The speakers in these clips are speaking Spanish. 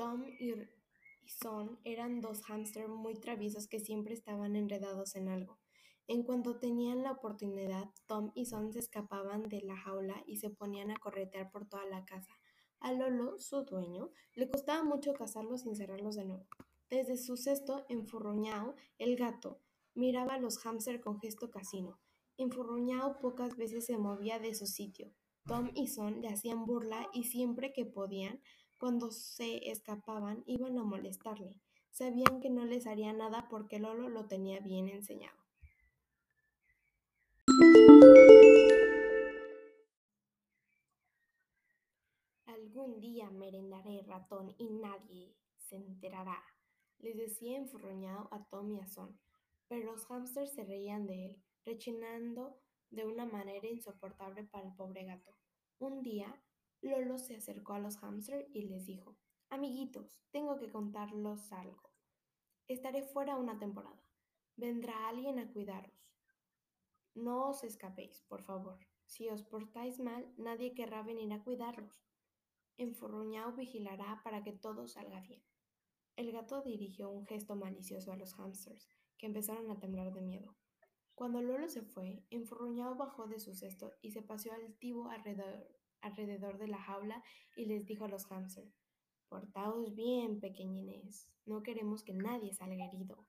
Tom y Son eran dos hámster muy traviesos que siempre estaban enredados en algo. En cuanto tenían la oportunidad, Tom y Son se escapaban de la jaula y se ponían a corretear por toda la casa. A Lolo, su dueño, le costaba mucho cazarlos sin cerrarlos de nuevo. Desde su cesto enfurruñao, el gato, miraba a los hámster con gesto casino. Enfurruñao pocas veces se movía de su sitio. Tom y Son le hacían burla y siempre que podían, cuando se escapaban, iban a molestarle. Sabían que no les haría nada porque Lolo lo tenía bien enseñado. Algún día merendaré ratón y nadie se enterará, les decía enfurruñado a Tom y a Son, pero los hámsters se reían de él, rechinando de una manera insoportable para el pobre gato. Un día, Lolo se acercó a los hámsters y les dijo, Amiguitos, tengo que contarlos algo. Estaré fuera una temporada. Vendrá alguien a cuidaros. No os escapéis, por favor. Si os portáis mal, nadie querrá venir a cuidarlos. Enfurruñao vigilará para que todo salga bien. El gato dirigió un gesto malicioso a los hámsters, que empezaron a temblar de miedo. Cuando Lolo se fue, Enfurruñao bajó de su cesto y se paseó altivo alrededor, alrededor de la jaula y les dijo a los hámsters, Portaos bien, pequeñines, no queremos que nadie salga herido.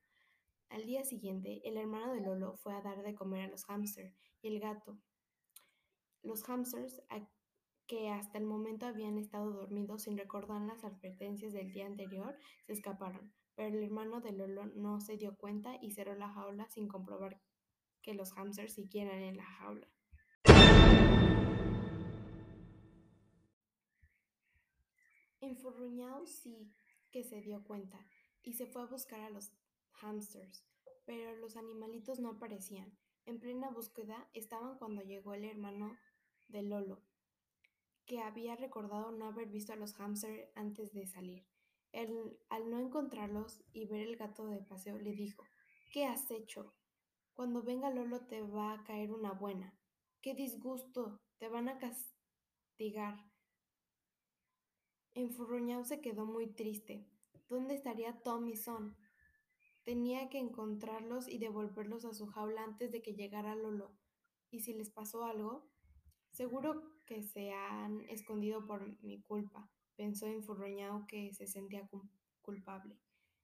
Al día siguiente, el hermano de Lolo fue a dar de comer a los hámsters y el gato. Los hámsters, que hasta el momento habían estado dormidos sin recordar las advertencias del día anterior, se escaparon, pero el hermano de Lolo no se dio cuenta y cerró la jaula sin comprobar que los hámsters siguieran en la jaula. Enfurruñao sí que se dio cuenta y se fue a buscar a los hámsters, pero los animalitos no aparecían. En plena búsqueda estaban cuando llegó el hermano de Lolo, que había recordado no haber visto a los hámsters antes de salir. Él, al no encontrarlos y ver el gato de paseo, le dijo, ¿Qué has hecho? Cuando venga Lolo te va a caer una buena. ¡Qué disgusto! Te van a castigar. Enfurruñao se quedó muy triste. ¿Dónde estaría Tom y Son? Tenía que encontrarlos y devolverlos a su jaula antes de que llegara Lolo. ¿Y si les pasó algo? Seguro que se han escondido por mi culpa, pensó enfurruñado que se sentía culpable.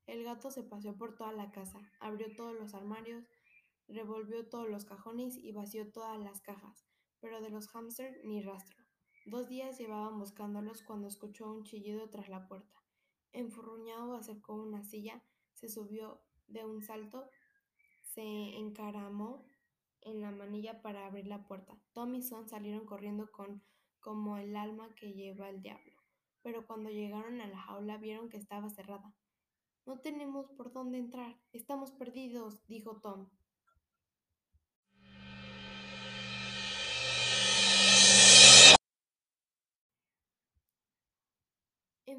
El gato se paseó por toda la casa, abrió todos los armarios, revolvió todos los cajones y vació todas las cajas, pero de los hámster ni rastro. Dos días llevaban buscándolos cuando escuchó un chillido tras la puerta. Enfurruñado acercó una silla, se subió de un salto, se encaramó en la manilla para abrir la puerta. Tom y Son salieron corriendo con como el alma que lleva el diablo, pero cuando llegaron a la jaula vieron que estaba cerrada. No tenemos por dónde entrar, estamos perdidos, dijo Tom.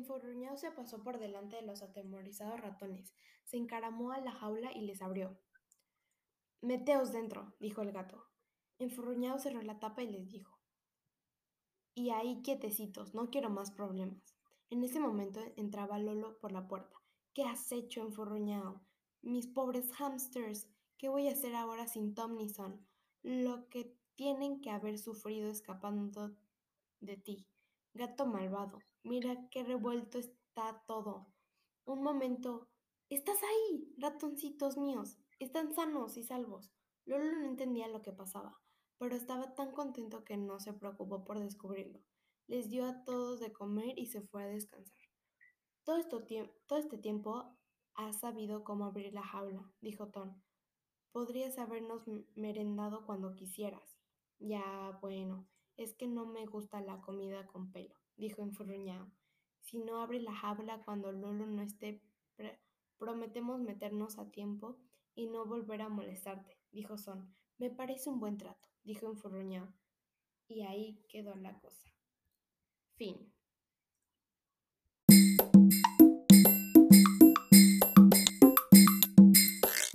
Enfurruñado se pasó por delante de los atemorizados ratones, se encaramó a la jaula y les abrió. Meteos dentro, dijo el gato. Enfurruñado cerró la tapa y les dijo. Y ahí quietecitos, no quiero más problemas. En ese momento entraba Lolo por la puerta. ¿Qué has hecho, enfurruñado? Mis pobres hamsters, ¿qué voy a hacer ahora sin Tom ni Son? Lo que tienen que haber sufrido escapando de ti. Gato malvado, mira qué revuelto está todo. Un momento. ¿Estás ahí, ratoncitos míos? Están sanos y salvos. Lolo no entendía lo que pasaba, pero estaba tan contento que no se preocupó por descubrirlo. Les dio a todos de comer y se fue a descansar. Todo, todo este tiempo has sabido cómo abrir la jaula, dijo Tom. Podrías habernos merendado cuando quisieras. Ya, bueno, es que no me gusta la comida con pelo, dijo enfurruñado. Si no abre la jaula cuando Lolo no esté, prometemos meternos a tiempo y no volver a molestarte, dijo Son. Me parece un buen trato, dijo enfurruñado. Y ahí quedó la cosa. Fin.